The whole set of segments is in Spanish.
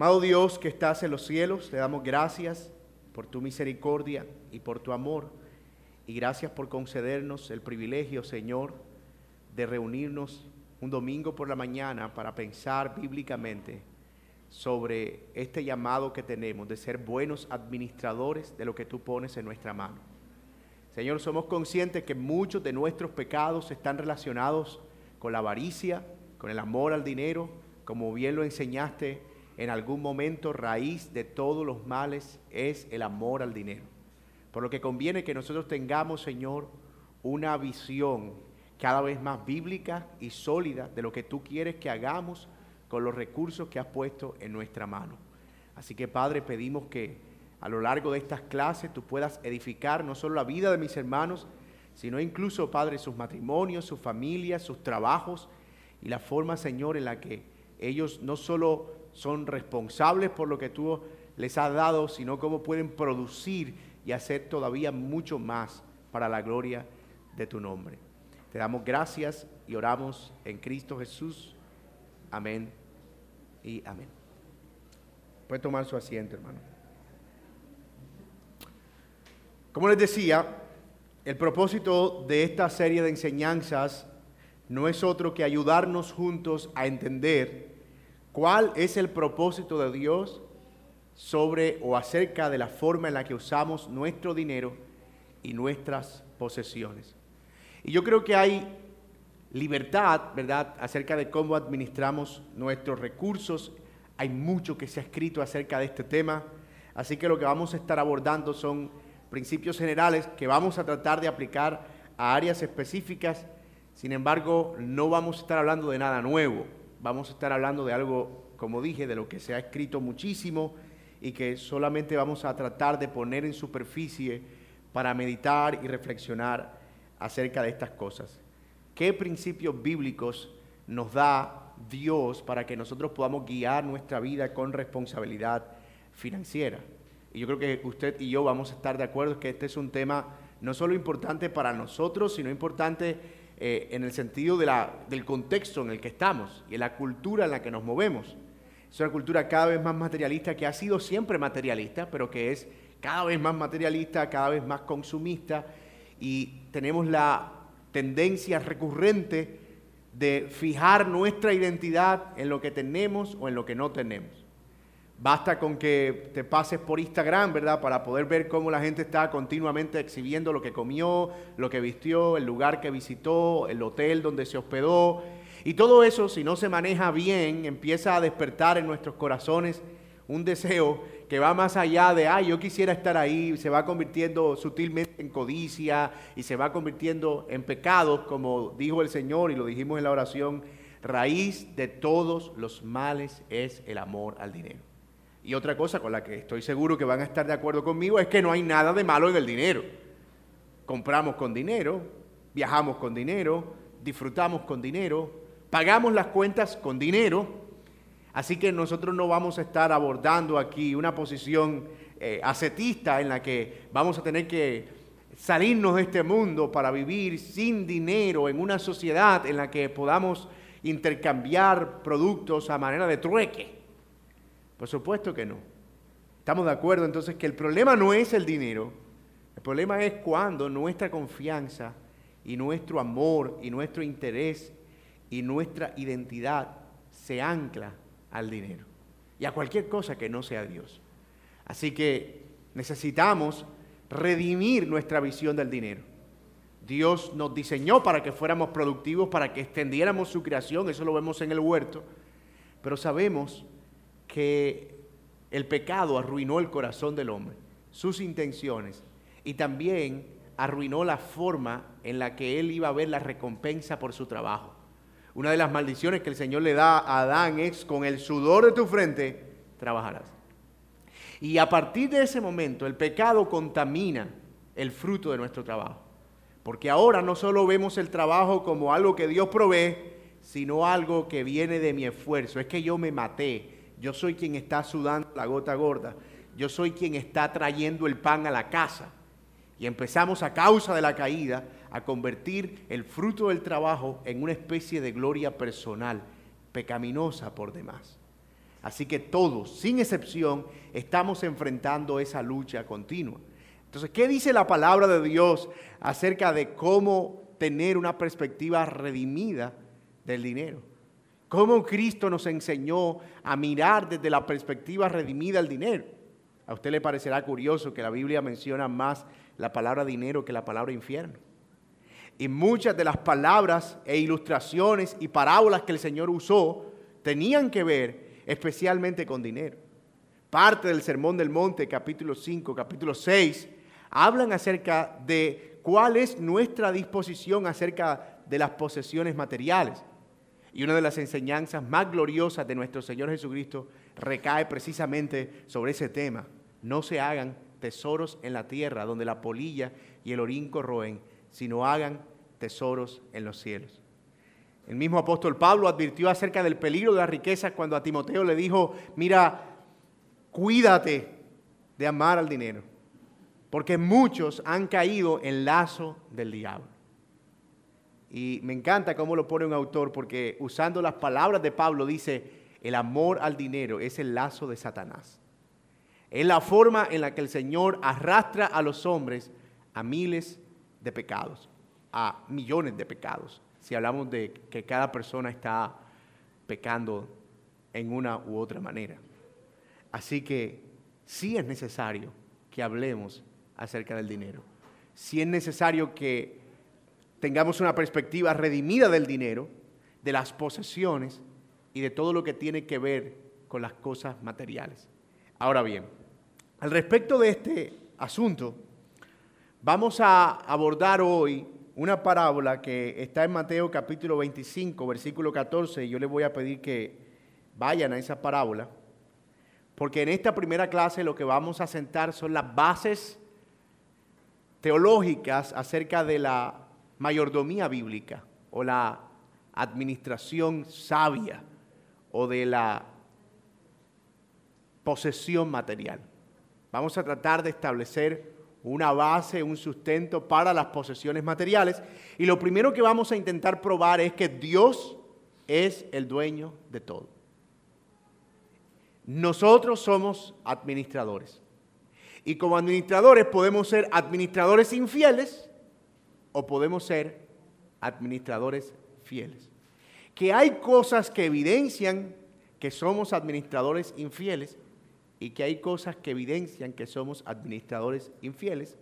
Amado Dios que estás en los cielos, te damos gracias por tu misericordia y por tu amor. Y gracias por concedernos el privilegio, Señor, de reunirnos un domingo por la mañana para pensar bíblicamente sobre este llamado que tenemos de ser buenos administradores de lo que tú pones en nuestra mano. Señor, somos conscientes que muchos de nuestros pecados están relacionados con la avaricia, con el amor al dinero, como bien lo enseñaste en algún momento, raíz de todos los males es el amor al dinero. Por lo que conviene que nosotros tengamos, Señor, una visión cada vez más bíblica y sólida de lo que tú quieres que hagamos con los recursos que has puesto en nuestra mano. Así que, Padre, pedimos que a lo largo de estas clases tú puedas edificar no solo la vida de mis hermanos, sino incluso, Padre, sus matrimonios, sus familias, sus trabajos y la forma, Señor, en la que ellos no solo son responsables por lo que tú les has dado, sino cómo pueden producir y hacer todavía mucho más para la gloria de tu nombre. Te damos gracias y oramos en Cristo Jesús. Amén y amén. Puede tomar su asiento, hermano. Como les decía, el propósito de esta serie de enseñanzas no es otro que ayudarnos juntos a entender cuál es el propósito de Dios sobre o acerca de la forma en la que usamos nuestro dinero y nuestras posesiones. Y yo creo que hay libertad, ¿verdad?, acerca de cómo administramos nuestros recursos. Hay mucho que se ha escrito acerca de este tema, así que lo que vamos a estar abordando son principios generales que vamos a tratar de aplicar a áreas específicas. Sin embargo, no vamos a estar hablando de nada nuevo. Vamos a estar hablando de algo, como dije, de lo que se ha escrito muchísimo y que solamente vamos a tratar de poner en superficie para meditar y reflexionar acerca de estas cosas. ¿Qué principios bíblicos nos da Dios para que nosotros podamos guiar nuestra vida con responsabilidad financiera? Y yo creo que usted y yo vamos a estar de acuerdo que este es un tema no solo importante para nosotros, sino importante eh, en el sentido del contexto en el que estamos y en la cultura en la que nos movemos. Es una cultura cada vez más materialista, que ha sido siempre materialista, pero que es cada vez más materialista, cada vez más consumista y tenemos la tendencia recurrente de fijar nuestra identidad en lo que tenemos o en lo que no tenemos. Basta con que te pases por Instagram, ¿verdad? Para poder ver cómo la gente está continuamente exhibiendo lo que comió, lo que vistió, el lugar que visitó, el hotel donde se hospedó. Y todo eso, si no se maneja bien, empieza a despertar en nuestros corazones un deseo que va más allá de, ay, yo quisiera estar ahí, se va convirtiendo sutilmente en codicia y se va convirtiendo en pecados, como dijo el Señor y lo dijimos en la oración, raíz de todos los males es el amor al dinero. Y otra cosa con la que estoy seguro que van a estar de acuerdo conmigo es que no hay nada de malo en el dinero. Compramos con dinero, viajamos con dinero, disfrutamos con dinero, pagamos las cuentas con dinero, Así que nosotros no vamos a estar abordando aquí una posición eh, ascetista en la que vamos a tener que salirnos de este mundo para vivir sin dinero en una sociedad en la que podamos intercambiar productos a manera de trueque. Por supuesto que no. Estamos de acuerdo entonces que el problema no es el dinero, el problema es cuando nuestra confianza y nuestro amor y nuestro interés y nuestra identidad se ancla al dinero y a cualquier cosa que no sea Dios. Así que necesitamos redimir nuestra visión del dinero. Dios nos diseñó para que fuéramos productivos, para que extendiéramos su creación, eso lo vemos en el huerto, pero sabemos el pecado arruinó el corazón del hombre, sus intenciones, y también arruinó la forma en la que él iba a ver la recompensa por su trabajo. Una de las maldiciones que el Señor le da a Adán es, con el sudor de tu frente, trabajarás. Y a partir de ese momento el pecado contamina el fruto de nuestro trabajo. Porque ahora no solo vemos el trabajo como algo que Dios provee, sino algo que viene de mi esfuerzo. Es que yo me maté. Yo soy quien está sudando la gota gorda. Yo soy quien está trayendo el pan a la casa. Y empezamos a causa de la caída a convertir el fruto del trabajo en una especie de gloria personal, pecaminosa por demás. Así que todos, sin excepción, estamos enfrentando esa lucha continua. Entonces, ¿qué dice la palabra de Dios acerca de cómo tener una perspectiva redimida del dinero? ¿Cómo Cristo nos enseñó a mirar desde la perspectiva redimida del dinero? A usted le parecerá curioso que la Biblia menciona más la palabra dinero que la palabra infierno. Y muchas de las palabras e ilustraciones y parábolas que el Señor usó tenían que ver especialmente con dinero. Parte del Sermón del Monte, capítulo 5, capítulo 6, hablan acerca de cuál es nuestra disposición acerca de las posesiones materiales. Y una de las enseñanzas más gloriosas de nuestro Señor Jesucristo recae precisamente sobre ese tema. No se hagan tesoros en la tierra donde la polilla y el orín corroen, sino hagan tesoros en los cielos. El mismo apóstol Pablo advirtió acerca del peligro de la riqueza cuando a Timoteo le dijo, mira, cuídate de amar al dinero, porque muchos han caído en lazo del diablo. Y me encanta cómo lo pone un autor, porque usando las palabras de Pablo dice, el amor al dinero es el lazo de Satanás. Es la forma en la que el Señor arrastra a los hombres a miles de pecados, a millones de pecados, si hablamos de que cada persona está pecando en una u otra manera. Así que sí es necesario que hablemos acerca del dinero. Sí es necesario que tengamos una perspectiva redimida del dinero, de las posesiones y de todo lo que tiene que ver con las cosas materiales. Ahora bien, al respecto de este asunto, vamos a abordar hoy una parábola que está en Mateo capítulo 25, versículo 14, y yo les voy a pedir que vayan a esa parábola, porque en esta primera clase lo que vamos a sentar son las bases teológicas acerca de la mayordomía bíblica o la administración sabia o de la posesión material. Vamos a tratar de establecer una base, un sustento para las posesiones materiales. Y lo primero que vamos a intentar probar es que Dios es el dueño de todo. Nosotros somos administradores. Y como administradores podemos ser administradores infieles o podemos ser administradores fieles. Que hay cosas que evidencian que somos administradores infieles y que hay cosas que evidencian que somos administradores infieles.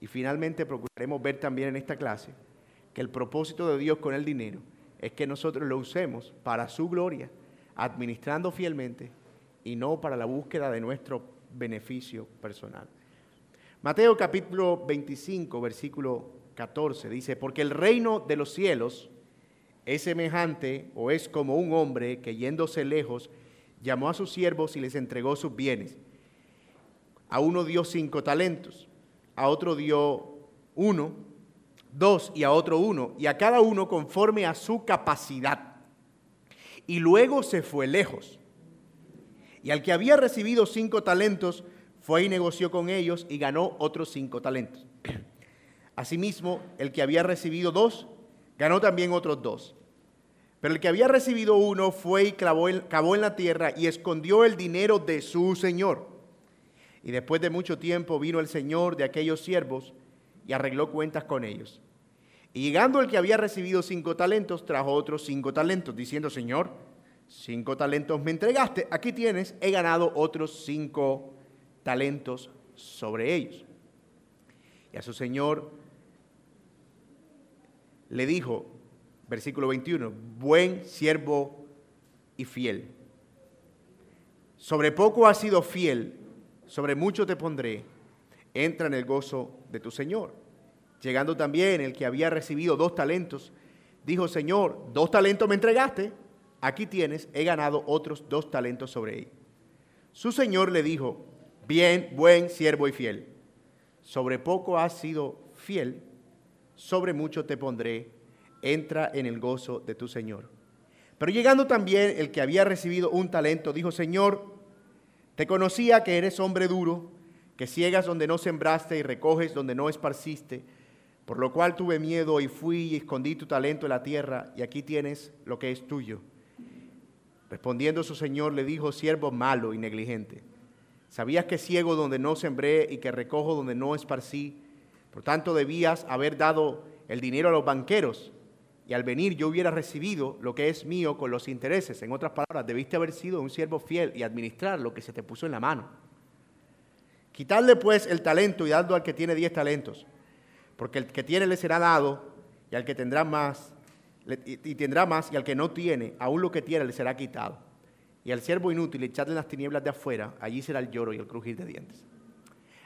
Y finalmente procuraremos ver también en esta clase que el propósito de Dios con el dinero es que nosotros lo usemos para su gloria, administrando fielmente y no para la búsqueda de nuestro beneficio personal. Mateo capítulo 25, versículo 14 dice, porque el reino de los cielos es semejante o es como un hombre que yéndose lejos, llamó a sus siervos y les entregó sus bienes. A uno dio cinco talentos, a otro dio uno, dos y a otro uno, y a cada uno conforme a su capacidad. Y luego se fue lejos. Y al que había recibido cinco talentos, fue y negoció con ellos y ganó otros cinco talentos. Asimismo, el que había recibido dos, ganó también otros dos. Pero el que había recibido uno fue y cavó en la tierra y escondió el dinero de su señor. Y después de mucho tiempo vino el señor de aquellos siervos y arregló cuentas con ellos. Y llegando el que había recibido cinco talentos, trajo otros cinco talentos, diciendo, Señor, cinco talentos me entregaste, aquí tienes, he ganado otros cinco talentos sobre ellos. Y a su señor le dijo, versículo 21, buen siervo y fiel. Sobre poco has sido fiel, sobre mucho te pondré, entra en el gozo de tu Señor. Llegando también el que había recibido dos talentos, dijo, Señor, dos talentos me entregaste, aquí tienes, he ganado otros dos talentos sobre él. Su Señor le dijo, bien, buen siervo y fiel, sobre poco has sido fiel, sobre mucho te pondré, entra en el gozo de tu Señor. Pero llegando también el que había recibido un talento, dijo, Señor, te conocía que eres hombre duro, que ciegas donde no sembraste y recoges donde no esparciste, por lo cual tuve miedo y fui y escondí tu talento en la tierra y aquí tienes lo que es tuyo. Respondiendo su señor le dijo, siervo malo y negligente, ¿sabías que ciego donde no sembré y que recojo donde no esparcí? Por tanto debías haber dado el dinero a los banqueros y al venir yo hubiera recibido lo que es mío con los intereses. En otras palabras, debiste haber sido un siervo fiel y administrar lo que se te puso en la mano. Quitarle pues el talento y dando al que tiene diez talentos, porque el que tiene le será dado y al que tendrá más y tendrá más, y al que no tiene, aún lo que tiene le será quitado. Y al siervo inútil echarle en las tinieblas de afuera, allí será el lloro y el crujir de dientes.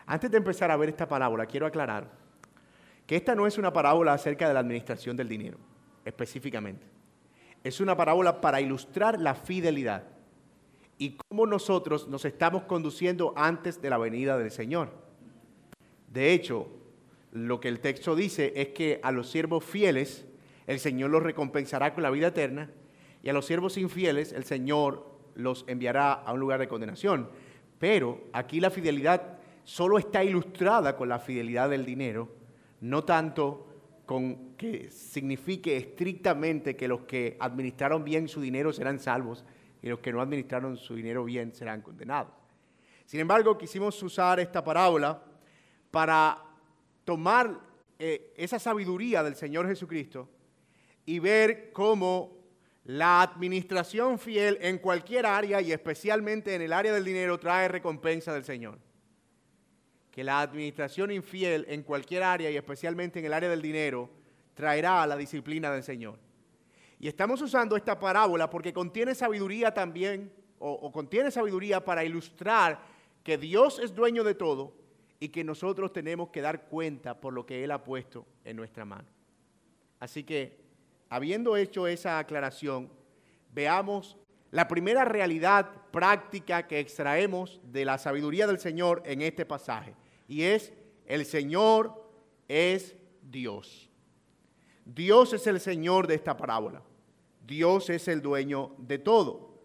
Antes de empezar a ver esta parábola, quiero aclarar que esta no es una parábola acerca de la administración del dinero, específicamente. Es una parábola para ilustrar la fidelidad y cómo nosotros nos estamos conduciendo antes de la venida del Señor. De hecho, lo que el texto dice es que a los siervos fieles, el Señor los recompensará con la vida eterna, y a los siervos infieles el Señor los enviará a un lugar de condenación. Pero aquí la fidelidad solo está ilustrada con la fidelidad del dinero, no tanto con que signifique estrictamente que los que administraron bien su dinero serán salvos y los que no administraron su dinero bien serán condenados. Sin embargo, quisimos usar esta parábola para tomar eh, esa sabiduría del Señor Jesucristo y ver cómo la administración fiel en cualquier área y especialmente en el área del dinero trae recompensa del Señor. Que la administración infiel en cualquier área y especialmente en el área del dinero traerá la disciplina del Señor. Y estamos usando esta parábola porque contiene sabiduría también, o, o contiene sabiduría para ilustrar que Dios es dueño de todo y que nosotros tenemos que dar cuenta por lo que Él ha puesto en nuestra mano. Así que habiendo hecho esa aclaración, veamos la primera realidad práctica que extraemos de la sabiduría del Señor en este pasaje. Y es, el Señor es Dios. Dios es el Señor de esta parábola. Dios es el dueño de todo.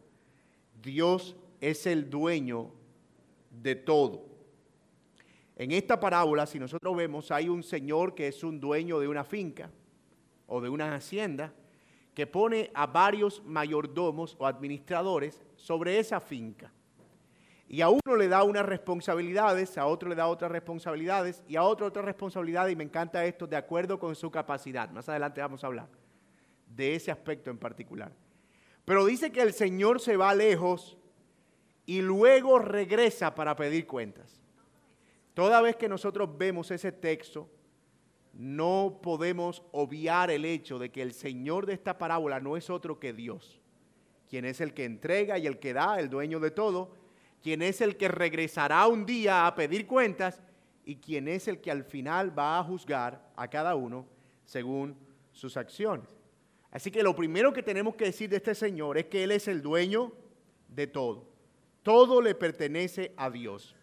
Dios es el dueño de todo. En esta parábola, si nosotros vemos, hay un señor que es un dueño de una finca o de una hacienda que pone a varios mayordomos o administradores sobre esa finca. Y a uno le da unas responsabilidades, a otro le da otras responsabilidades y a otro otras responsabilidades y me encanta esto de acuerdo con su capacidad. Más adelante vamos a hablar de ese aspecto en particular. Pero dice que el Señor se va lejos y luego regresa para pedir cuentas. Toda vez que nosotros vemos ese texto, no podemos obviar el hecho de que el Señor de esta parábola no es otro que Dios, quien es el que entrega y el que da, el dueño de todo, quien es el que regresará un día a pedir cuentas y quien es el que al final va a juzgar a cada uno según sus acciones. Así que lo primero que tenemos que decir de este Señor es que Él es el dueño de todo. Todo le pertenece a Dios.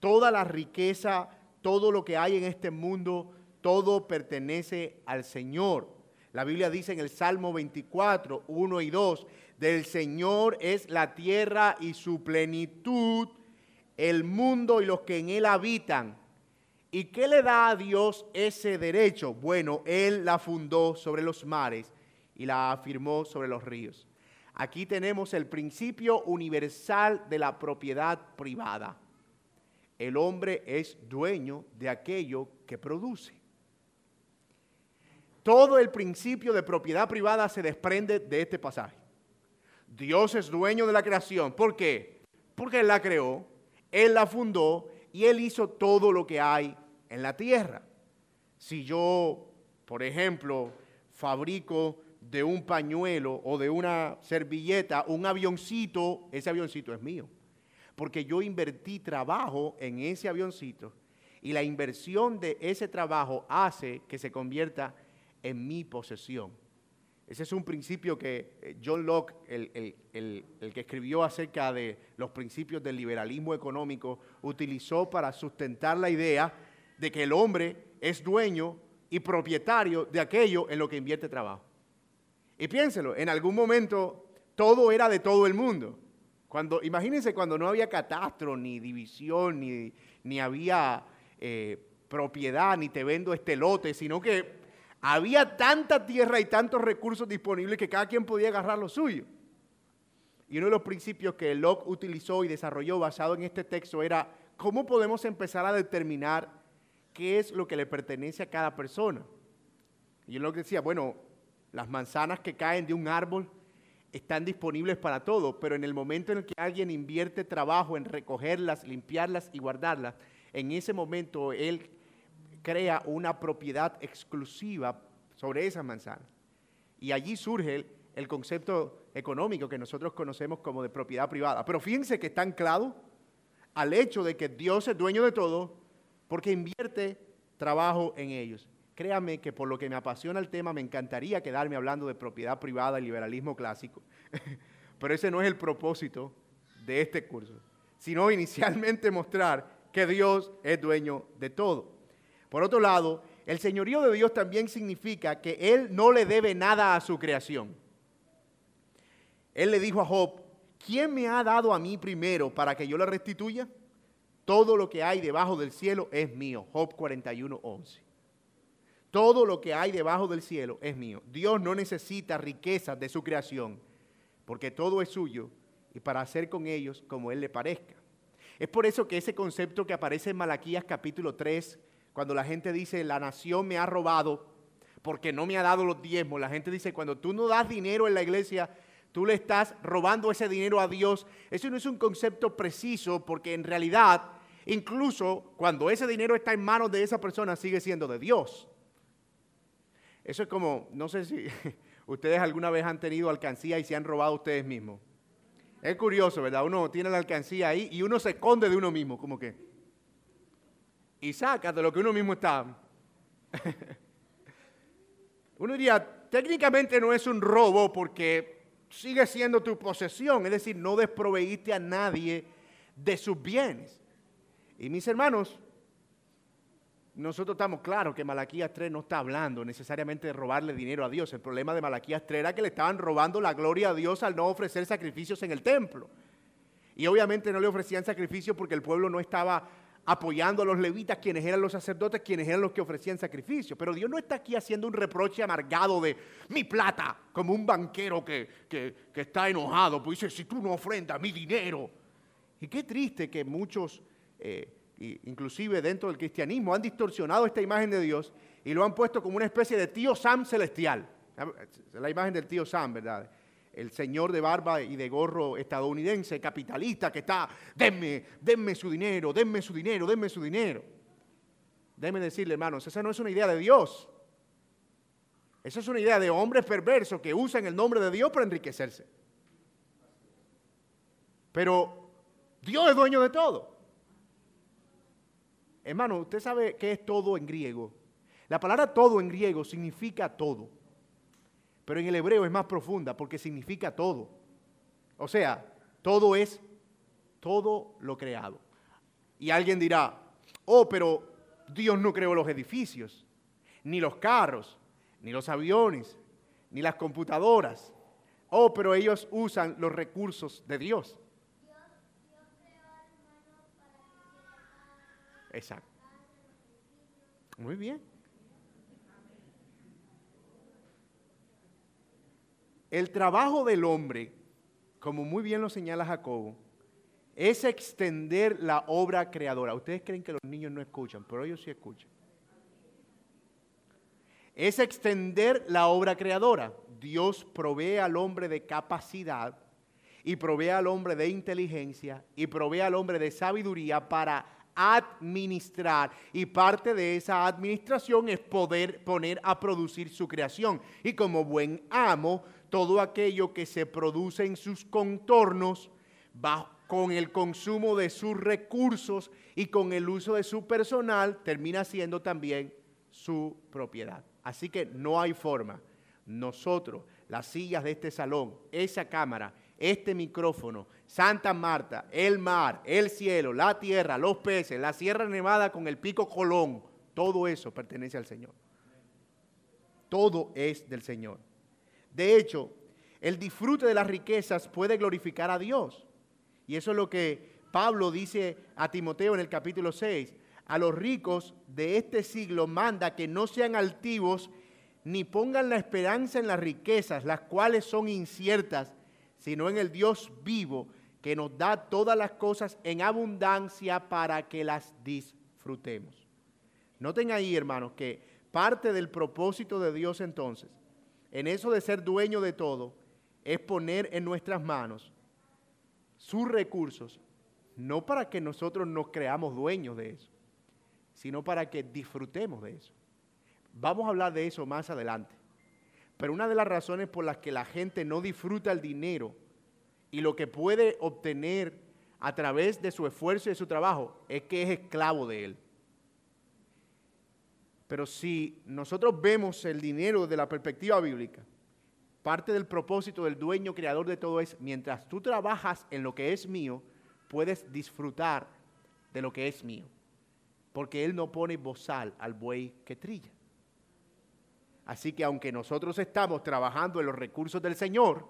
Toda la riqueza, todo lo que hay en este mundo todo pertenece al Señor. La Biblia dice en el Salmo 24, 1 y 2, del Señor es la tierra y su plenitud, el mundo y los que en él habitan. ¿Y qué le da a Dios ese derecho? Bueno, Él la fundó sobre los mares y la afirmó sobre los ríos. Aquí tenemos el principio universal de la propiedad privada. El hombre es dueño de aquello que produce. Todo el principio de propiedad privada se desprende de este pasaje. Dios es dueño de la creación. ¿Por qué? Porque Él la creó, Él la fundó y Él hizo todo lo que hay en la tierra. Si yo, por ejemplo, fabrico de un pañuelo o de una servilleta un avioncito, ese avioncito es mío. Porque yo invertí trabajo en ese avioncito y la inversión de ese trabajo hace que se convierta en mi posesión. Ese es un principio que eh, John Locke, el, que escribió acerca de los principios del liberalismo económico, utilizó para sustentar la idea de que el hombre es dueño y propietario de aquello en lo que invierte trabajo. Y piénselo, en algún momento todo era de todo el mundo. Cuando, imagínense cuando no había catastro, ni división, ni, ni había eh, propiedad, ni te vendo este lote, sino que había tanta tierra y tantos recursos disponibles que cada quien podía agarrar lo suyo. Y uno de los principios que Locke utilizó y desarrolló basado en este texto era cómo podemos empezar a determinar qué es lo que le pertenece a cada persona. Y Locke decía, bueno, las manzanas que caen de un árbol están disponibles para todo, pero en el momento en el que alguien invierte trabajo en recogerlas, limpiarlas y guardarlas, en ese momento él crea una propiedad exclusiva sobre esas manzanas. Y allí surge el, concepto económico que nosotros conocemos como de propiedad privada. Pero fíjense que está anclado al hecho de que Dios es dueño de todo porque invierte trabajo en ellos. Créame que por lo que me apasiona el tema, me encantaría quedarme hablando de propiedad privada y liberalismo clásico. Pero ese no es el propósito de este curso, sino inicialmente mostrar que Dios es dueño de todo. Por otro lado, el señorío de Dios también significa que Él no le debe nada a su creación. Él le dijo a Job, ¿quién me ha dado a mí primero para que yo le restituya? Todo lo que hay debajo del cielo es mío. Job 41, 11. Todo lo que hay debajo del cielo es mío. Dios no necesita riquezas de su creación, porque todo es suyo y para hacer con ellos como Él le parezca. Es por eso que ese concepto que aparece en Malaquías capítulo 3, cuando la gente dice, la nación me ha robado porque no me ha dado los diezmos, la gente dice, cuando tú no das dinero en la iglesia, tú le estás robando ese dinero a Dios. Eso no es un concepto preciso porque en realidad, incluso cuando ese dinero está en manos de esa persona, sigue siendo de Dios. Eso es como, no sé si ustedes alguna vez han tenido alcancía y se han robado ustedes mismos. Es curioso, ¿verdad? Uno tiene la alcancía ahí y uno se esconde de uno mismo, como que. Y saca de lo que uno mismo está. uno diría, técnicamente no es un robo porque sigue siendo tu posesión, es decir, no desproveíste a nadie de sus bienes. Y mis hermanos, nosotros estamos claros que Malaquías 3 no está hablando necesariamente de robarle dinero a Dios. El problema de Malaquías 3 era que le estaban robando la gloria a Dios al no ofrecer sacrificios en el templo. Y obviamente no le ofrecían sacrificios porque el pueblo no estaba apoyando a los levitas, quienes eran los sacerdotes, quienes eran los que ofrecían sacrificios. Pero Dios no está aquí haciendo un reproche amargado de mi plata, como un banquero que, está enojado, pues dice, si tú no ofrendas mi dinero. Y qué triste que muchos... Eh, inclusive dentro del cristianismo, han distorsionado esta imagen de Dios y lo han puesto como una especie de tío Sam celestial. La imagen del tío Sam, ¿verdad? El señor de barba y de gorro estadounidense, capitalista, que está, denme, denme su dinero, denme su dinero, denme su dinero. Déjenme decirle, hermanos, esa no es una idea de Dios. Esa es una idea de hombres perversos que usan el nombre de Dios para enriquecerse. Pero Dios es dueño de todo. Hermano, usted sabe qué es todo en griego. La palabra todo en griego significa todo. Pero en el hebreo es más profunda porque significa todo. O sea, todo es todo lo creado. Y alguien dirá, oh, pero Dios no creó los edificios, ni los carros, ni los aviones, ni las computadoras. Oh, pero ellos usan los recursos de Dios. Exacto. Muy bien. El trabajo del hombre, como muy bien lo señala Jacobo, es extender la obra creadora. Ustedes creen que los niños no escuchan, pero ellos sí escuchan. Es extender la obra creadora. Dios provee al hombre de capacidad y provee al hombre de inteligencia y provee al hombre de sabiduría para administrar. Y parte de esa administración es poder poner a producir su creación. Y como buen amo, todo aquello que se produce en sus contornos va con el consumo de sus recursos y con el uso de su personal, termina siendo también su propiedad. Así que no hay forma. Nosotros, las sillas de este salón, esa cámara, este micrófono, Santa Marta, el mar, el cielo, la tierra, los peces, la Sierra Nevada con el pico Colón, todo eso pertenece al Señor. Todo es del Señor. De hecho, el disfrute de las riquezas puede glorificar a Dios. Y eso es lo que Pablo dice a Timoteo en el capítulo 6. A los ricos de este siglo manda que no sean altivos ni pongan la esperanza en las riquezas, las cuales son inciertas sino en el Dios vivo que nos da todas las cosas en abundancia para que las disfrutemos. Noten ahí, hermanos, que parte del propósito de Dios entonces, en eso de ser dueño de todo, es poner en nuestras manos sus recursos, no para que nosotros nos creamos dueños de eso, sino para que disfrutemos de eso. Vamos a hablar de eso más adelante. Pero una de las razones por las que la gente no disfruta el dinero y lo que puede obtener a través de su esfuerzo y de su trabajo es que es esclavo de él. Pero si nosotros vemos el dinero desde la perspectiva bíblica, parte del propósito del dueño creador de todo es, mientras tú trabajas en lo que es mío, puedes disfrutar de lo que es mío. Porque Él no pone bozal al buey que trilla. Así que aunque nosotros estamos trabajando en los recursos del Señor,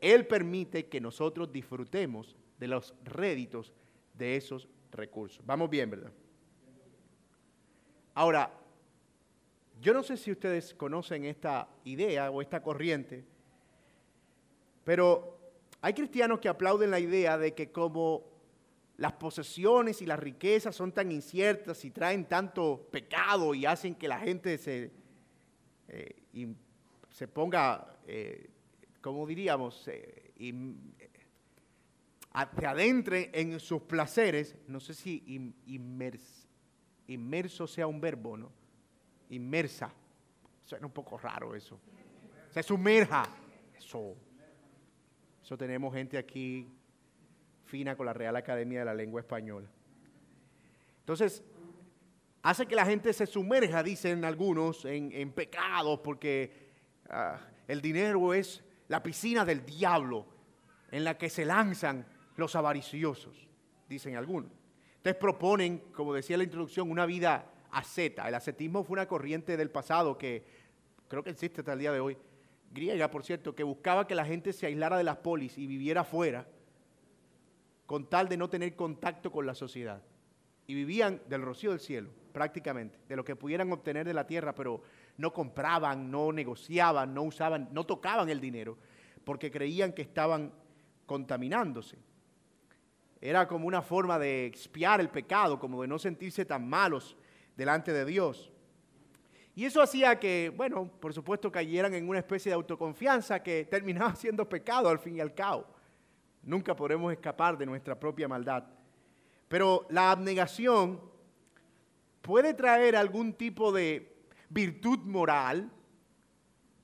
Él permite que nosotros disfrutemos de los réditos de esos recursos. Vamos bien, ¿verdad? Ahora, yo no sé si ustedes conocen esta idea o esta corriente, pero hay cristianos que aplauden la idea de que como las posesiones y las riquezas son tan inciertas y traen tanto pecado y hacen que la gente se eh, se ponga, eh, como diríamos, eh, adentre en sus placeres, no sé si inmerso sea un verbo, ¿no? Inmersa. Suena un poco raro eso. Se sumerja. Eso. Eso tenemos gente aquí fina con la Real Academia de la Lengua Española. Entonces, hace que la gente se sumerja, dicen algunos, en, pecados, porque ah, el dinero es la piscina del diablo en la que se lanzan los avariciosos, dicen algunos. Entonces proponen, como decía la introducción, una vida asceta. El ascetismo fue una corriente del pasado que creo que existe hasta el día de hoy, griega, por cierto, que buscaba que la gente se aislara de las polis y viviera afuera con tal de no tener contacto con la sociedad. Y vivían del rocío del cielo prácticamente, de lo que pudieran obtener de la tierra, pero no compraban, no negociaban, no usaban, no tocaban el dinero, porque creían que estaban contaminándose. Era como una forma de expiar el pecado, como de no sentirse tan malos delante de Dios. Y eso hacía que, bueno, por supuesto cayeran en una especie de autoconfianza que terminaba siendo pecado al fin y al cabo. Nunca podremos escapar de nuestra propia maldad. Pero la abnegación puede traer algún tipo de virtud moral,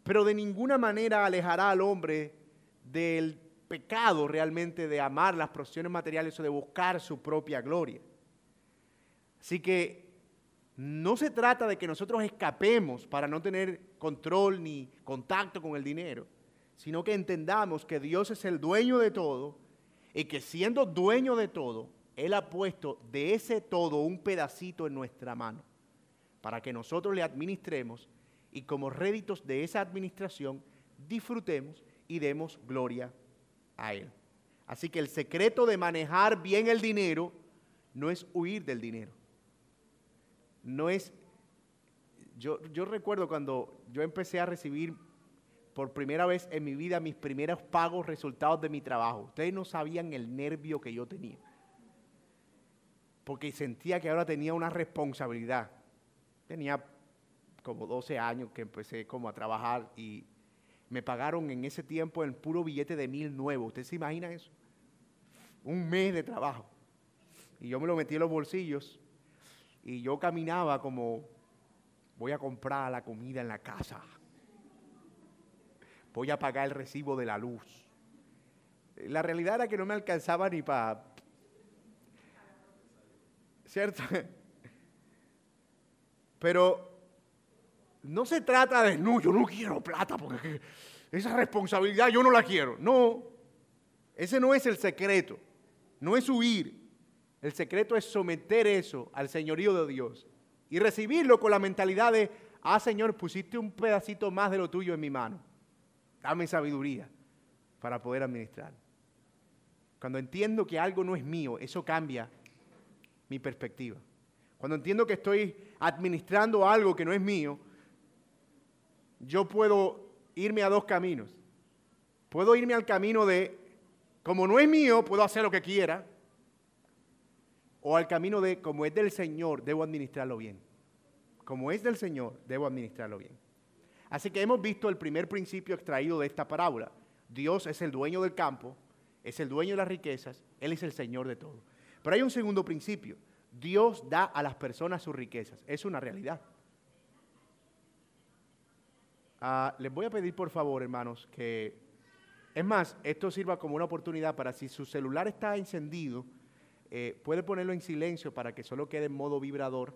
pero de ninguna manera alejará al hombre del pecado realmente de amar las profesiones materiales o de buscar su propia gloria. Así que no se trata de que nosotros escapemos para no tener control ni contacto con el dinero, sino que entendamos que Dios es el dueño de todo y que siendo dueño de todo, él ha puesto de ese todo un pedacito en nuestra mano para que nosotros le administremos y como réditos de esa administración disfrutemos y demos gloria a Él. Así que el secreto de manejar bien el dinero no es huir del dinero. No es... Yo, yo recuerdo cuando yo empecé a recibir por primera vez en mi vida mis primeros pagos resultados de mi trabajo. Ustedes no sabían el nervio que yo tenía porque sentía que ahora tenía una responsabilidad. Tenía como 12 años que empecé como a trabajar y me pagaron en ese tiempo el puro billete de mil nuevo. ¿Usted se imagina eso? Un mes de trabajo. Y yo me lo metí en los bolsillos y yo caminaba como voy a comprar la comida en la casa. Voy a pagar el recibo de la luz. La realidad era que no me alcanzaba ni para ¿cierto? Pero no se trata de, no, yo no quiero plata porque esa responsabilidad yo no la quiero. No, ese no es el secreto, no es huir. El secreto es someter eso al señorío de Dios y recibirlo con la mentalidad de, ah Señor, pusiste un pedacito más de lo tuyo en mi mano. Dame sabiduría para poder administrar. Cuando entiendo que algo no es mío, eso cambia mi perspectiva. Cuando entiendo que estoy administrando algo que no es mío, yo puedo irme a dos caminos. Puedo irme al camino de, como no es mío, puedo hacer lo que quiera. O al camino de, como es del Señor, debo administrarlo bien. Como es del Señor, debo administrarlo bien. Así que hemos visto el primer principio extraído de esta parábola. Dios es el dueño del campo, es el dueño de las riquezas, Él es el Señor de todo. Pero hay un segundo principio. Dios da a las personas sus riquezas. Es una realidad. Ah, les voy a pedir por favor, hermanos, que... Es más, esto sirva como una oportunidad para si su celular está encendido, eh, puede ponerlo en silencio para que solo quede en modo vibrador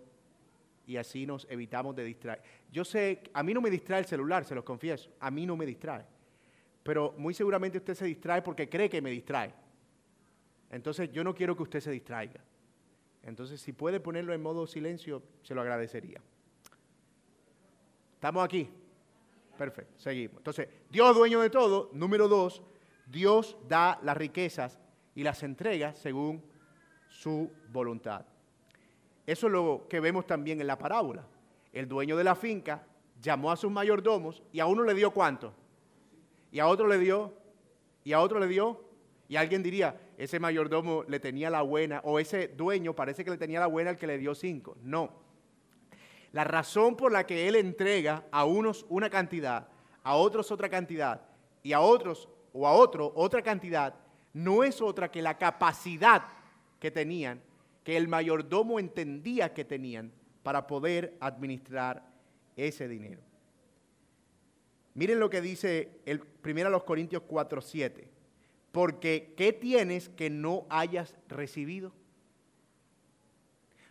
y así nos evitamos de distraer. Yo sé, a mí no me distrae el celular, se los confieso, a mí no me distrae. Pero muy seguramente usted se distrae porque cree que me distrae. Entonces yo no quiero que usted se distraiga. Entonces si puede ponerlo en modo silencio, se lo agradecería. ¿Estamos aquí? Perfecto, seguimos. Entonces, Dios dueño de todo. Número dos, Dios da las riquezas y las entrega según su voluntad. Eso es lo que vemos también en la parábola. El dueño de la finca llamó a sus mayordomos y a uno le dio cuánto. Y a otro le dio, y a otro le dio. Y alguien diría, ese mayordomo le tenía la buena, o ese dueño parece que le tenía la buena al que le dio cinco. No, la razón por la que Él entrega a unos una cantidad, a otros otra cantidad y a otros o a otro otra cantidad, no es otra que la capacidad que tenían, que el mayordomo entendía que tenían para poder administrar ese dinero. Miren lo que dice el 1 Corintios 4, 7. Porque ¿qué tienes que no hayas recibido?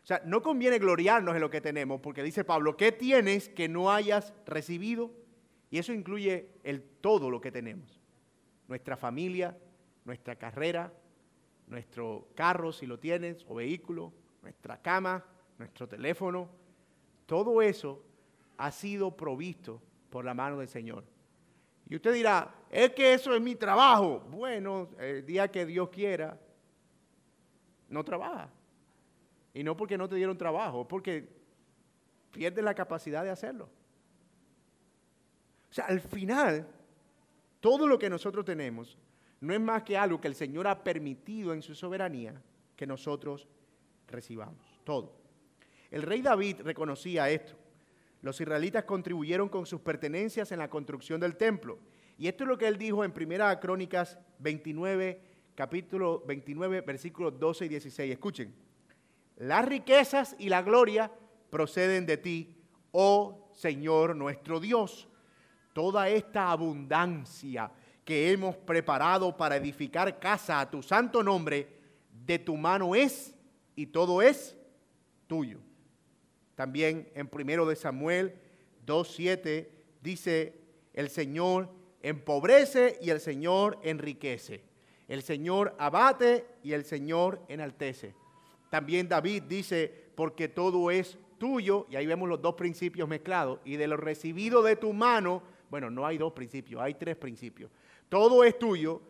O sea, no conviene gloriarnos en lo que tenemos, porque dice Pablo, ¿qué tienes que no hayas recibido? Y eso incluye el todo lo que tenemos. Nuestra familia, nuestra carrera, nuestro carro, si lo tienes, o vehículo, nuestra cama, nuestro teléfono. Todo eso ha sido provisto por la mano del Señor. Y usted dirá, es que eso es mi trabajo. Bueno, el día que Dios quiera, no trabaja. Y no porque no te dieron trabajo, porque pierdes la capacidad de hacerlo. O sea, al final, todo lo que nosotros tenemos no es más que algo que el Señor ha permitido en su soberanía que nosotros recibamos. Todo. El rey David reconocía esto. Los israelitas contribuyeron con sus pertenencias en la construcción del templo. Y esto es lo que él dijo en Primera Crónicas 29, capítulo 29, versículos 12 y 16. Escuchen. Las riquezas y la gloria proceden de ti, oh Señor nuestro Dios. Toda esta abundancia que hemos preparado para edificar casa a tu santo nombre, de tu mano es y todo es tuyo. También en primero de Samuel 2.7 dice, el Señor empobrece y el Señor enriquece. El Señor abate y el Señor enaltece. También David dice, porque todo es tuyo, y ahí vemos los dos principios mezclados, y de lo recibido de tu mano, bueno, no hay dos principios, hay tres principios. Todo es tuyo,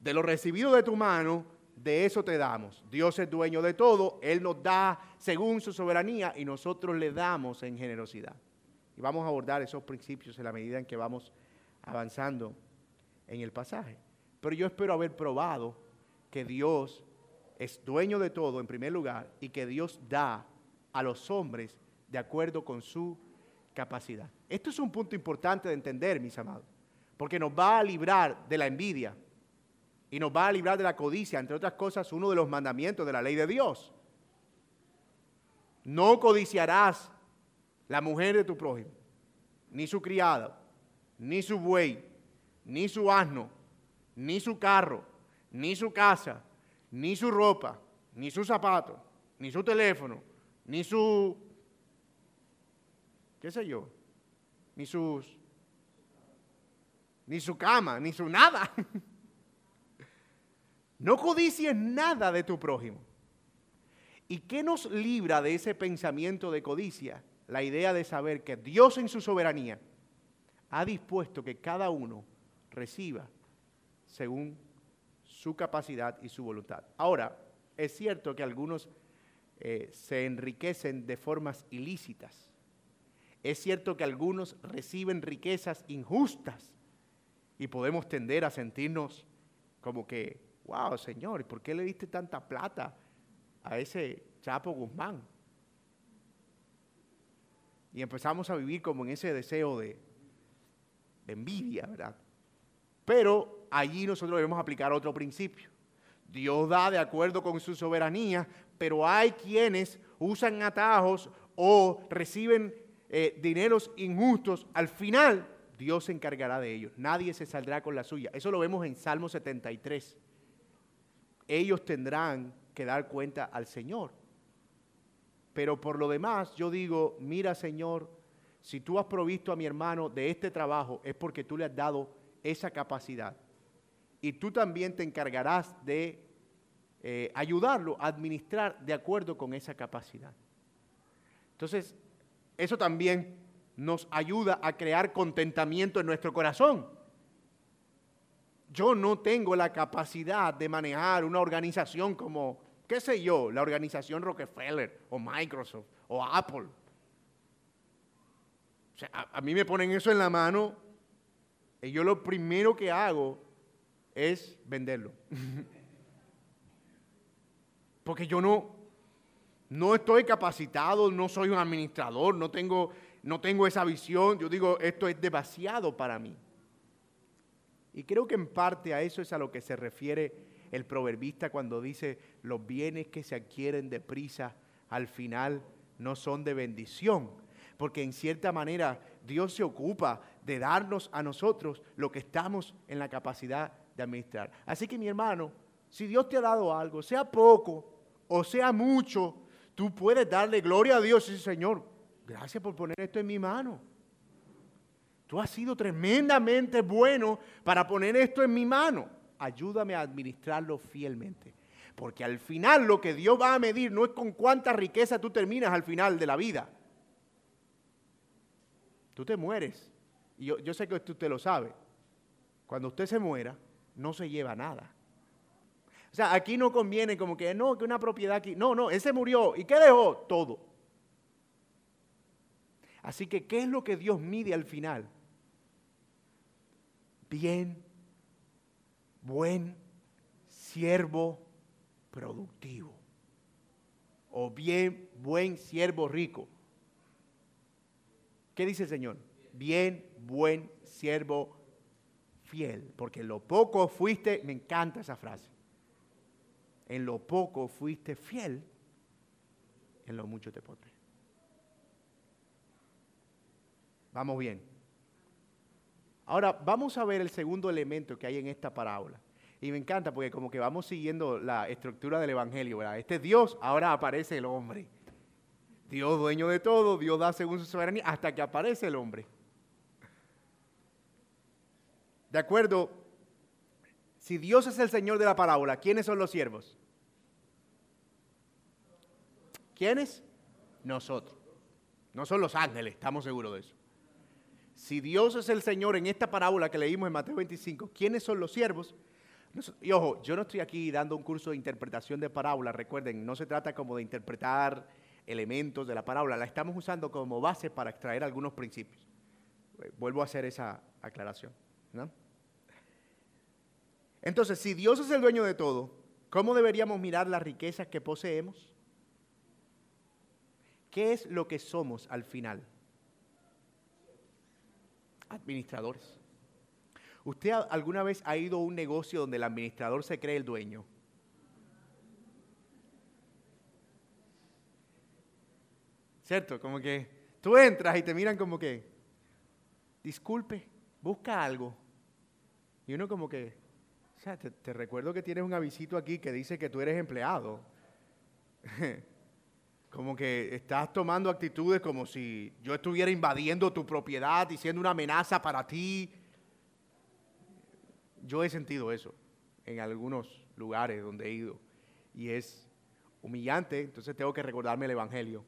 de lo recibido de tu mano, de eso te damos. Dios es dueño de todo, Él nos da según su soberanía y nosotros le damos en generosidad. Y vamos a abordar esos principios en la medida en que vamos avanzando en el pasaje. Pero yo espero haber probado que Dios es dueño de todo en primer lugar y que Dios da a los hombres de acuerdo con su capacidad. Esto es un punto importante de entender, mis amados, porque nos va a librar de la envidia y nos va a librar de la codicia, entre otras cosas, uno de los mandamientos de la ley de Dios. No codiciarás la mujer de tu prójimo, ni su criada, ni su buey, ni su asno, ni su carro, ni su casa, ni su ropa, ni su zapato, ni su teléfono, ni su, qué sé yo, ni sus, ni su cama, ni su nada. No codicies nada de tu prójimo. ¿Y qué nos libra de ese pensamiento de codicia? La idea de saber que Dios en su soberanía ha dispuesto que cada uno reciba según su capacidad y su voluntad. Ahora, es cierto que algunos eh, se enriquecen de formas ilícitas. Es cierto que algunos reciben riquezas injustas. Y podemos tender a sentirnos como que, wow, Señor, ¿por qué le diste tanta plata a ese Chapo Guzmán? Y empezamos a vivir como en ese deseo de, envidia, ¿verdad? Pero allí nosotros debemos aplicar otro principio. Dios da de acuerdo con su soberanía, pero hay quienes usan atajos o reciben eh, dineros injustos. Al final, Dios se encargará de ellos. Nadie se saldrá con la suya. Eso lo vemos en Salmo 73. Ellos tendrán que dar cuenta al Señor. Pero por lo demás, yo digo, mira Señor, si tú has provisto a mi hermano de este trabajo, es porque tú le has dado esa capacidad. Y tú también te encargarás de eh, ayudarlo a administrar de acuerdo con esa capacidad. Entonces, eso también nos ayuda a crear contentamiento en nuestro corazón. Yo no tengo la capacidad de manejar una organización como, qué sé yo, la organización Rockefeller o Microsoft o Apple a, mí me ponen eso en la mano y yo lo primero que hago es venderlo. Porque yo no, no estoy capacitado, no soy un administrador, no tengo, no tengo esa visión. Yo digo, esto es demasiado para mí. Y creo que en parte a eso es a lo que se refiere el proverbista cuando dice, los bienes que se adquieren deprisa al final no son de bendición, porque en cierta manera Dios se ocupa de darnos a nosotros lo que estamos en la capacidad administrar. Así que mi hermano, si Dios te ha dado algo, sea poco o sea mucho, tú puedes darle gloria a Dios y decir, Señor, gracias por poner esto en mi mano. Tú has sido tremendamente bueno para poner esto en mi mano. Ayúdame a administrarlo fielmente. Porque al final lo que Dios va a medir no es con cuánta riqueza tú terminas al final de la vida tú te mueres. Y yo, sé que usted lo sabe. Cuando usted se muera, no se lleva nada. O sea, aquí no conviene como que no, que una propiedad aquí. No, no, ese murió. ¿Y qué dejó? Todo. Así que, ¿qué es lo que Dios mide al final? Bien, buen, siervo productivo. O bien, buen siervo rico. ¿Qué dice el Señor? Bien, buen siervo fiel, porque en lo poco fuiste, me encanta esa frase, en lo poco fuiste fiel, en lo mucho te pondré. Vamos bien. Ahora vamos a ver el segundo elemento que hay en esta parábola. Y me encanta porque como que vamos siguiendo la estructura del Evangelio, ¿verdad? Este Dios, ahora aparece el hombre. Dios dueño de todo, Dios da según su soberanía, hasta que aparece el hombre. De acuerdo, si Dios es el Señor de la parábola, ¿quiénes son los siervos? ¿Quiénes? Nosotros. No son los ángeles, estamos seguros de eso. Si Dios es el Señor en esta parábola que leímos en Mateo 25, ¿quiénes son los siervos? Y ojo, yo no estoy aquí dando un curso de interpretación de parábola, recuerden, no se trata como de interpretar elementos de la parábola, la estamos usando como base para extraer algunos principios. Eh, vuelvo a hacer esa aclaración. Entonces, si Dios es el dueño de todo, ¿cómo deberíamos mirar las riquezas que poseemos? ¿Qué es lo que somos al final? Administradores. ¿Usted alguna vez ha ido a un negocio donde el administrador se cree el dueño? ¿Cierto? Como que tú entras y te miran como que, disculpe, busca algo. Y uno como que, o sea, te, recuerdo que tienes un avisito aquí que dice que tú eres empleado. como que estás tomando actitudes como si yo estuviera invadiendo tu propiedad y siendo una amenaza para ti. Yo he sentido eso en algunos lugares donde he ido y es humillante, entonces tengo que recordarme el Evangelio.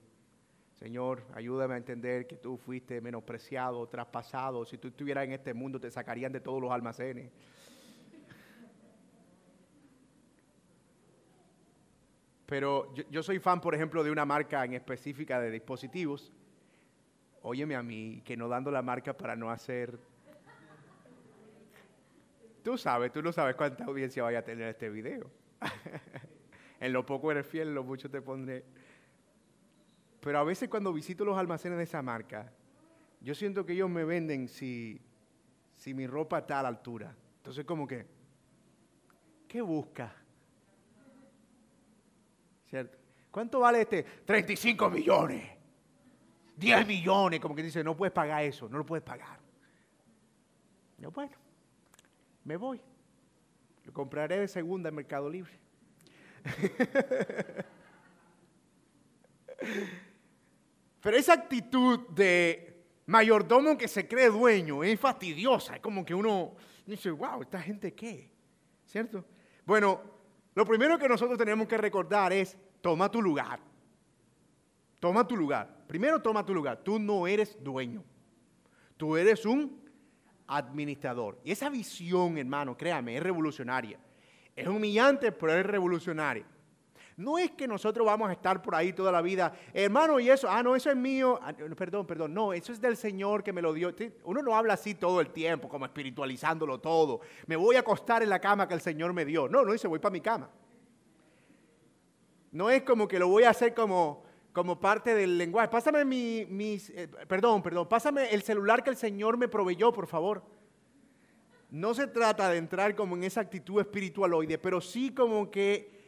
Señor, ayúdame a entender que tú fuiste menospreciado, traspasado. Si tú estuvieras en este mundo, te sacarían de todos los almacenes. Pero yo, soy fan, por ejemplo, de una marca en específica de dispositivos. Óyeme a mí, que no dando la marca para no hacer Tú sabes, tú no sabes cuánta audiencia vaya a tener este video. en lo poco eres fiel, en lo mucho te pondré. Pero a veces cuando visito los almacenes de esa marca, yo siento que ellos me venden si, si mi ropa está a la altura. Entonces como que, ¿qué busca? ¿Cierto? ¿Cuánto vale este? 35 millones. 10 millones. Como que dice, no puedes pagar eso, no lo puedes pagar. Yo, bueno, me voy. Lo compraré de segunda en Mercado Libre. Pero esa actitud de mayordomo que se cree dueño es fastidiosa. Es como que uno dice, wow, ¿esta gente qué? ¿Cierto? Bueno, lo primero que nosotros tenemos que recordar es, toma tu lugar. Toma tu lugar. Primero toma tu lugar. Tú no eres dueño. Tú eres un administrador. Y esa visión, hermano, créame, es revolucionaria. Es humillante, pero es revolucionaria. No es que nosotros vamos a estar por ahí toda la vida, hermano, y eso, ah, no, eso es mío, ah, perdón, perdón, no, eso es del Señor que me lo dio. Uno no habla así todo el tiempo, como espiritualizándolo todo. Me voy a acostar en la cama que el Señor me dio. No, no dice, voy para mi cama. No es como que lo voy a hacer como, como parte del lenguaje. Pásame mi, mis, eh, perdón, perdón, pásame el celular que el Señor me proveyó, por favor. No se trata de entrar como en esa actitud espiritualoide, pero sí como que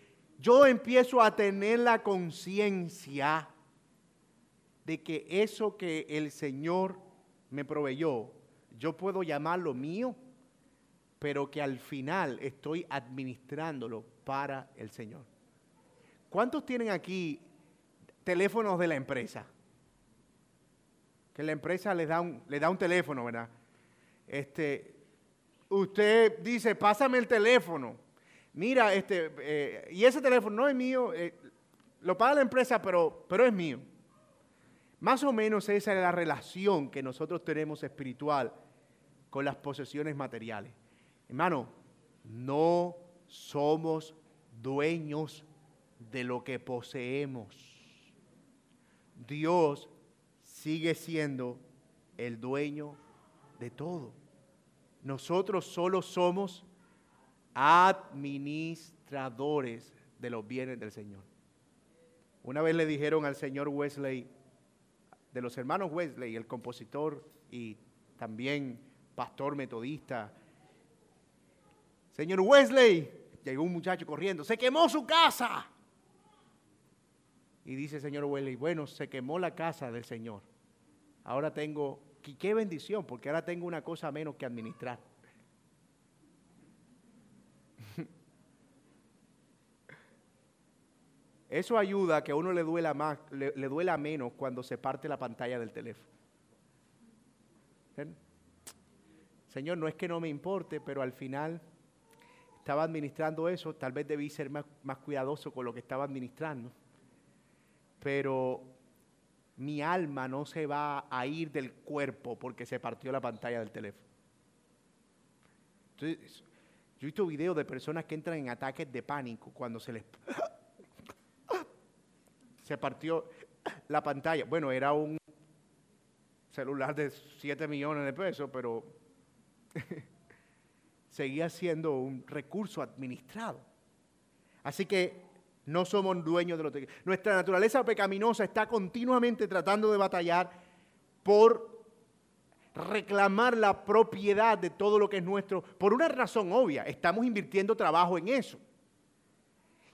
yo empiezo a tener la conciencia de que eso que el Señor me proveyó, yo puedo llamarlo mío, pero que al final estoy administrándolo para el Señor. ¿Cuántos tienen aquí teléfonos de la empresa? Que la empresa les da un, da un teléfono, ¿verdad? Este, usted dice, pásame el teléfono mira, este, eh, y ese teléfono no es mío, eh, lo paga la empresa, pero, pero es mío. Más o menos esa es la relación que nosotros tenemos espiritual con las posesiones materiales. Hermano, no somos dueños de lo que poseemos. Dios sigue siendo el dueño de todo. Nosotros solo somos administradores de los bienes del Señor. Una vez le dijeron al señor Wesley, de los hermanos Wesley, el compositor y también pastor metodista, señor Wesley, llegó un muchacho corriendo, se quemó su casa. Y dice el señor Wesley, bueno, se quemó la casa del Señor. Ahora tengo, qué bendición, porque ahora tengo una cosa menos que administrar. Eso ayuda a que a uno le duela, más, le, duela menos cuando se parte la pantalla del teléfono. Señor, no es que no me importe, pero al final estaba administrando eso, tal vez debí ser más, más cuidadoso con lo que estaba administrando, pero mi alma no se va a ir del cuerpo porque se partió la pantalla del teléfono. Entonces, yo he visto videos de personas que entran en ataques de pánico cuando se les se partió la pantalla. Bueno, era un celular de 7 millones de pesos, pero seguía siendo un recurso administrado. Así que no somos dueños de lo que... Nuestra naturaleza pecaminosa está continuamente tratando de batallar por reclamar la propiedad de todo lo que es nuestro, por una razón obvia, estamos invirtiendo trabajo en eso.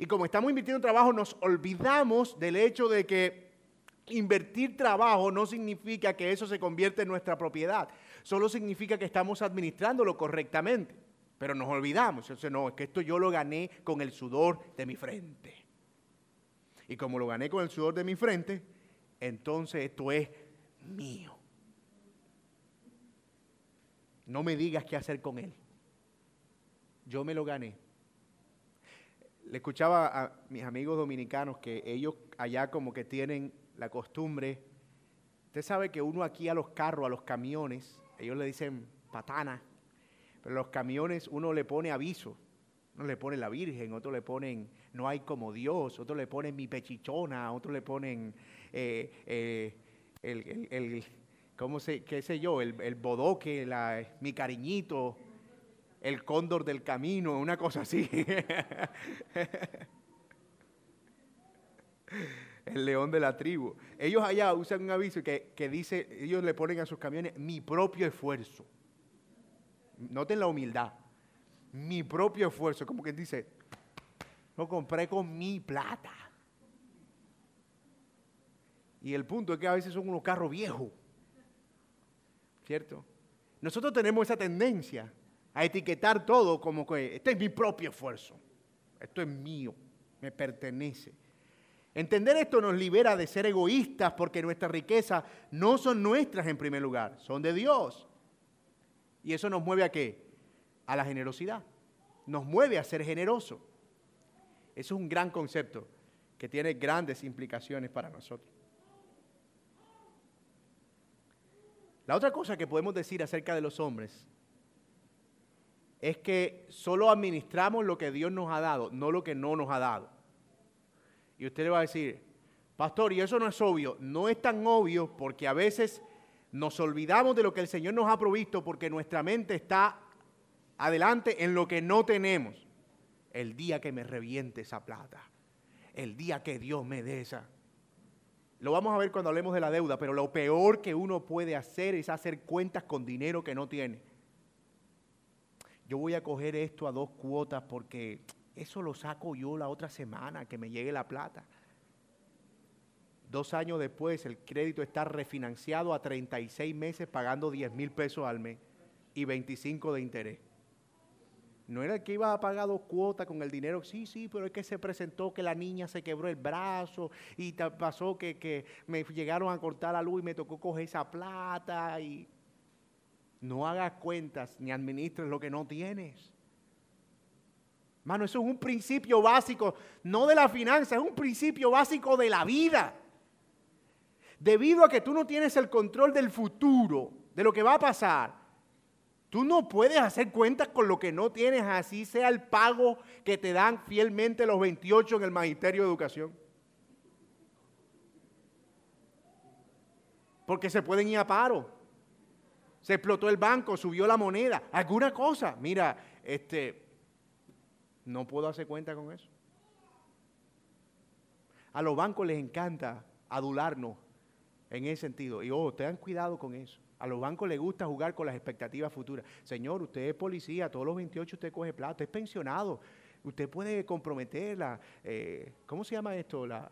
Y como estamos invirtiendo trabajo, nos olvidamos del hecho de que invertir trabajo no significa que eso se convierta en nuestra propiedad. Solo significa que estamos administrándolo correctamente. Pero nos olvidamos. Entonces, no, es que esto yo lo gané con el sudor de mi frente. Y como lo gané con el sudor de mi frente, entonces esto es mío. No me digas qué hacer con él. Yo me lo gané le escuchaba a mis amigos dominicanos que ellos allá como que tienen la costumbre, usted sabe que uno aquí a los carros, a los camiones, ellos le dicen patana, pero a los camiones uno le pone aviso, uno le pone la Virgen, otro le ponen no hay como Dios, otro le ponen mi pechichona, otro le ponen eh, eh, el, el, ¿cómo se, qué sé yo, el, bodoque, mi cariñito, el cóndor del camino, una cosa así. el león de la tribu. Ellos allá usan un aviso que, que, dice, ellos le ponen a sus camiones mi propio esfuerzo. Noten la humildad. Mi propio esfuerzo, como que dice, lo compré con mi plata. Y el punto es que a veces son unos carros viejos. ¿Cierto? Nosotros tenemos esa tendencia a etiquetar todo como que este es mi propio esfuerzo. Esto es mío, me pertenece. Entender esto nos libera de ser egoístas porque nuestras riquezas no son nuestras en primer lugar, son de Dios. Y eso nos mueve a qué? A la generosidad. Nos mueve a ser generosos. Eso es un gran concepto que tiene grandes implicaciones para nosotros. La otra cosa que podemos decir acerca de los hombres es que solo administramos lo que Dios nos ha dado, no lo que no nos ha dado. Y usted le va a decir, pastor, y eso no es obvio. No es tan obvio porque a veces nos olvidamos de lo que el Señor nos ha provisto porque nuestra mente está adelante en lo que no tenemos. El día que me reviente esa plata, el día que Dios me dé esa. Lo vamos a ver cuando hablemos de la deuda, pero lo peor que uno puede hacer es hacer cuentas con dinero que no tiene. Yo voy a coger esto a dos cuotas porque eso lo saco yo la otra semana, que me llegue la plata. Dos años después el crédito está refinanciado a 36 meses pagando 10 mil pesos al mes y 25 de interés. No era el que iba a pagar dos cuotas con el dinero, sí, sí, pero es que se presentó que la niña se quebró el brazo y pasó que, que me llegaron a cortar la luz y me tocó coger esa plata y no hagas cuentas ni administres lo que no tienes. Mano, eso es un principio básico, no de la finanza, es un principio básico de la vida. Debido a que tú no tienes el control del futuro, de lo que va a pasar, Tú no puedes hacer cuentas con lo que no tienes, así sea el pago que te dan fielmente los 28 en el Magisterio de Educación. Porque se pueden ir a paro. Se explotó el banco, subió la moneda, alguna cosa. Mira, este, no puedo hacer cuenta con eso. A los bancos les encanta adularnos en ese sentido. Y ojo, tengan cuidado con eso. A los bancos les gusta jugar con las expectativas futuras. Señor, usted es policía, todos los 28 usted coge plata, es pensionado. Usted puede comprometerla. Eh, ¿Cómo se llama esto? La,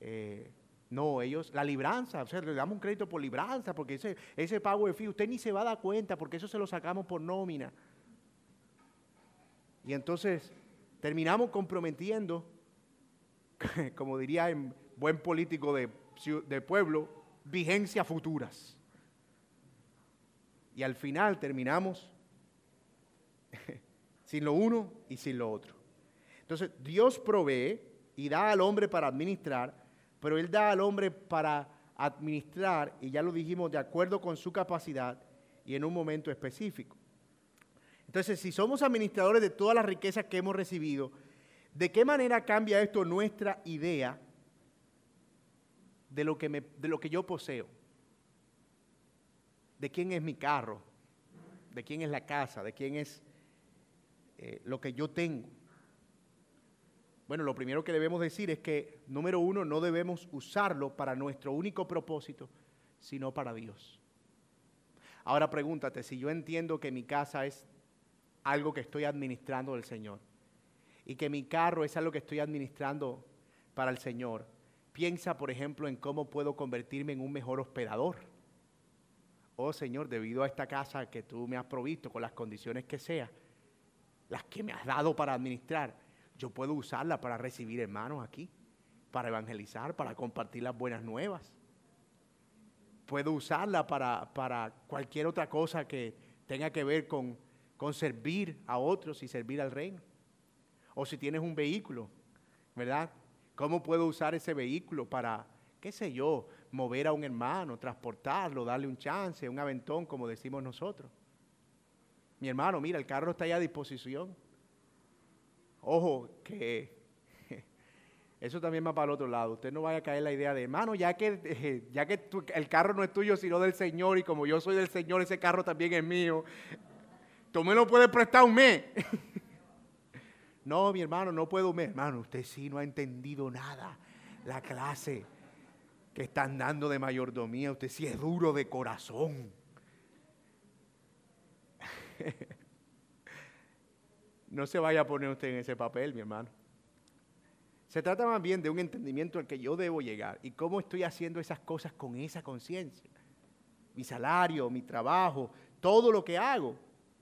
eh, no, ellos, la libranza, o sea, le damos un crédito por libranza, porque ese, ese pago de fee, usted ni se va a dar cuenta, porque eso se lo sacamos por nómina. Y entonces terminamos comprometiendo, como diría en buen político de, de pueblo, vigencias futuras. Y al final terminamos sin lo uno y sin lo otro. Entonces, Dios provee y da al hombre para administrar, pero Él da al hombre para administrar, y ya lo dijimos, de acuerdo con su capacidad y en un momento específico. Entonces, si somos administradores de todas las riquezas que hemos recibido, ¿de qué manera cambia esto nuestra idea de lo que, de lo que yo poseo? de quién es mi carro, de quién es la casa, de quién es eh, lo que yo tengo. Bueno, lo primero que debemos decir es que, número uno, no debemos usarlo para nuestro único propósito, sino para Dios. Ahora pregúntate, si yo entiendo que mi casa es algo que estoy administrando del Señor y que mi carro es algo que estoy administrando para el Señor, piensa, por ejemplo, en cómo puedo convertirme en un mejor hospedador oh Señor, debido a esta casa que tú me has provisto con las condiciones que sea, las que me has dado para administrar, yo puedo usarla para recibir hermanos aquí, para evangelizar, para compartir las buenas nuevas. Puedo usarla para, para cualquier otra cosa que tenga que ver con, con servir a otros y servir al reino. O si tienes un vehículo, ¿verdad? ¿Cómo puedo usar ese vehículo para, qué sé yo, mover a un hermano, transportarlo, darle un chance, un aventón, como decimos nosotros. Mi hermano, mira, el carro está ya a disposición. Ojo, que eso también va para el otro lado. Usted no vaya a caer la idea de, hermano, ya que, ya que el carro no es tuyo, sino del Señor, y como yo soy del Señor, ese carro también es mío. tú me lo puedes prestar un mes. no, mi hermano, no puedo un mes. Hermano, usted sí no ha entendido nada. La clase que están dando de mayordomía, usted sí es duro de corazón. No se vaya a poner usted en ese papel, mi hermano. Se trata más bien de un entendimiento al que yo debo llegar y cómo estoy haciendo esas cosas con esa conciencia. Mi salario, mi trabajo, todo lo que hago,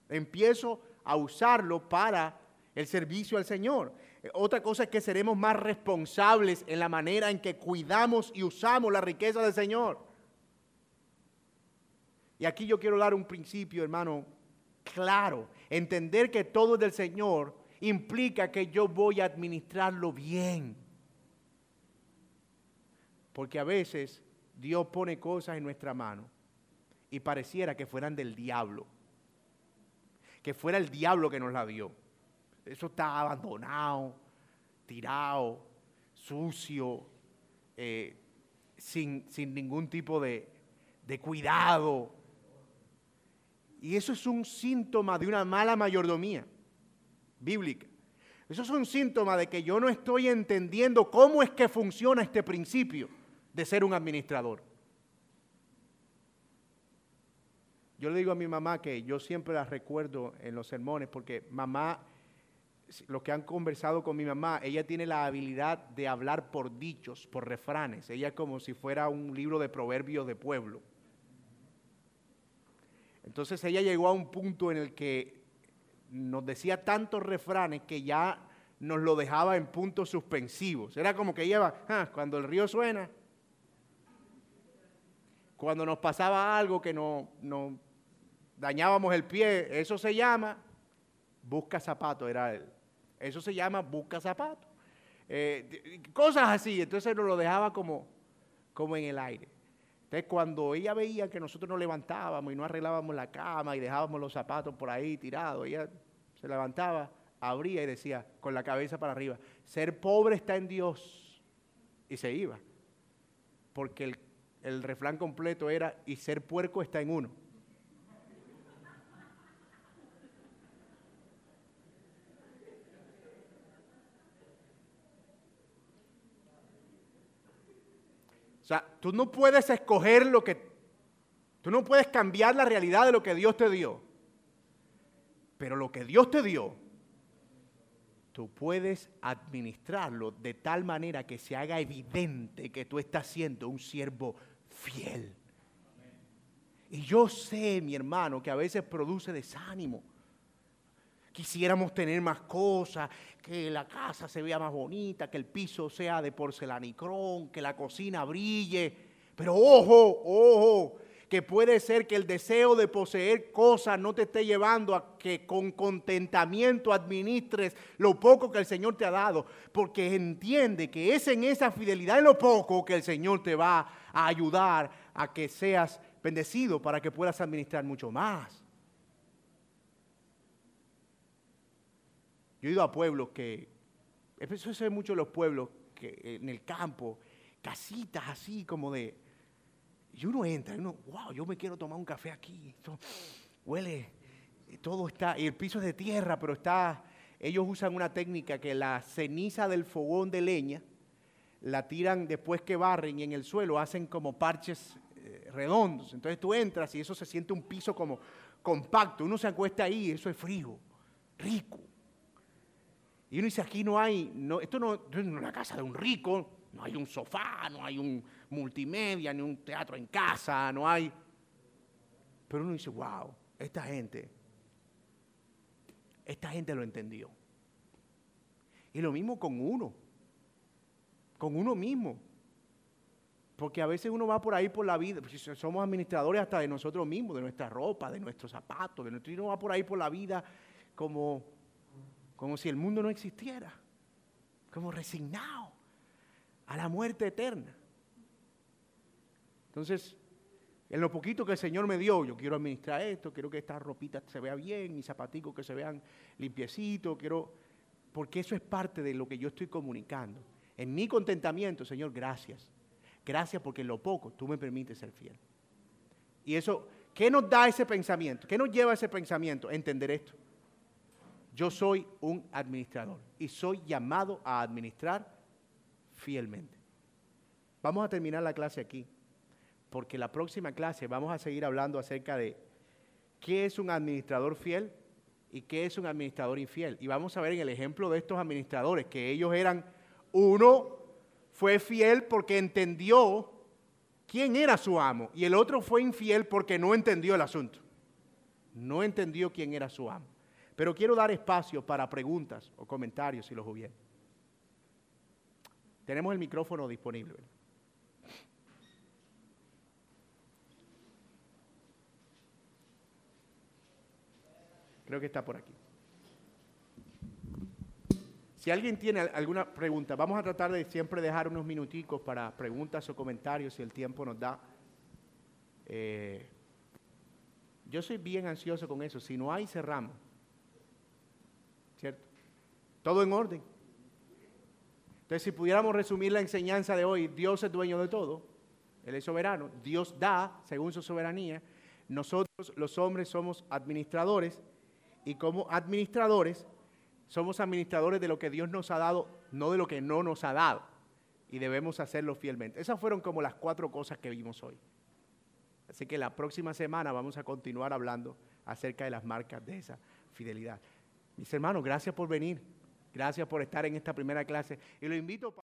empiezo a usarlo para el servicio al Señor. Eh, otra cosa es que seremos más responsables en la manera en que cuidamos y usamos la riqueza del Señor. Y aquí yo quiero dar un principio, hermano, claro. Entender que todo es del Señor implica que yo voy a administrarlo bien. Porque a veces Dios pone cosas en nuestra mano y pareciera que fueran del diablo. Que fuera el diablo que nos la dio. Eso está abandonado, tirado, sucio, eh, sin, ningún tipo de, de cuidado. Y eso es un síntoma de una mala mayordomía bíblica. Eso es un síntoma de que yo no estoy entendiendo cómo es que funciona este principio de ser un administrador. Yo le digo a mi mamá que yo siempre la recuerdo en los sermones porque mamá, los que han conversado con mi mamá, ella tiene la habilidad de hablar por dichos, por refranes. Ella es como si fuera un libro de proverbios de pueblo. Entonces ella llegó a un punto en el que nos decía tantos refranes que ya nos lo dejaba en puntos suspensivos. Era como que lleva, ah, cuando el río suena, cuando nos pasaba algo que nos no dañábamos el pie, eso se llama busca zapato, era él. Eso se llama busca zapato. Eh, cosas así, entonces nos lo dejaba como, como en el aire. Entonces, cuando ella veía que nosotros nos levantábamos y no arreglábamos la cama y dejábamos los zapatos por ahí tirados, ella se levantaba, abría y decía con la cabeza para arriba, ser pobre está en Dios. Y se iba. Porque el, el refrán completo era, y ser puerco está en uno. Sea, tú no puedes escoger lo que... Tú no puedes cambiar la realidad de lo que Dios te dio. Pero lo que Dios te dio, tú puedes administrarlo de tal manera que se haga evidente que tú estás siendo un siervo fiel. Y yo sé, mi hermano, que a veces produce desánimo. Quisiéramos tener más cosas, que la casa se vea más bonita, que el piso sea de porcelanicrón, que la cocina brille. Pero ojo, ojo, que puede ser que el deseo de poseer cosas no te esté llevando a que con contentamiento administres lo poco que el Señor te ha dado, porque entiende que es en esa fidelidad en lo poco que el Señor te va a ayudar a que seas bendecido para que puedas administrar mucho más. Yo he ido a pueblos que, eso se ve mucho en los pueblos, que en el campo, casitas así como de, y uno entra y uno, wow, yo me quiero tomar un café aquí, esto huele, todo está, y el piso es de tierra, pero está, ellos usan una técnica que la ceniza del fogón de leña, la tiran después que barren y en el suelo hacen como parches eh, redondos. Entonces tú entras y eso se siente un piso como compacto. Uno se acuesta ahí, eso es frío, rico. Y uno dice, aquí no hay, no, esto no, es una casa de un rico, no hay un sofá, no hay un multimedia, ni un teatro en casa, no hay... Pero uno dice, wow, esta gente, esta gente lo entendió. Y lo mismo con uno, con uno mismo. Porque a veces uno va por ahí por la vida, pues, somos administradores hasta de nosotros mismos, de nuestra ropa, de nuestros zapatos, de nuestro, y uno va por ahí por la vida como como si el mundo no existiera, como resignado a la muerte eterna. Entonces, en lo poquito que el Señor me dio, yo quiero administrar esto, quiero que esta ropita se vea bien, mis zapaticos que se vean limpiecitos, quiero, porque eso es parte de lo que yo estoy comunicando. En mi contentamiento, Señor, gracias. Gracias porque en lo poco tú me permites ser fiel. Y eso ¿Qué nos da ese pensamiento? ¿Qué nos lleva a ese pensamiento? Entender esto. Yo soy un administrador y soy llamado a administrar fielmente. Vamos a terminar la clase aquí, porque la próxima clase vamos a seguir hablando acerca de qué es un administrador fiel y qué es un administrador infiel. Y vamos a ver en el ejemplo de estos administradores que ellos eran, uno fue fiel porque entendió quién era su amo y el otro fue infiel porque no entendió el asunto. No entendió quién era su amo. Pero quiero dar espacio para preguntas o comentarios si los hubiera. Tenemos el micrófono disponible. Creo que está por aquí. Si alguien tiene alguna pregunta, vamos a tratar de siempre dejar unos minuticos para preguntas o comentarios si el tiempo nos da. Eh, yo soy bien ansioso con eso. Si no hay, cerramos. ¿Cierto? Todo en orden. Entonces, si pudiéramos resumir la enseñanza de hoy, Dios es dueño de todo, Él es soberano, Dios da según su soberanía, nosotros los hombres somos administradores y como administradores somos administradores de lo que Dios nos ha dado, no de lo que no nos ha dado. Y debemos hacerlo fielmente. Esas fueron como las cuatro cosas que vimos hoy. Así que la próxima semana vamos a continuar hablando acerca de las marcas de esa fidelidad. Mis hermanos, gracias por venir. Gracias por estar en esta primera clase. Y lo invito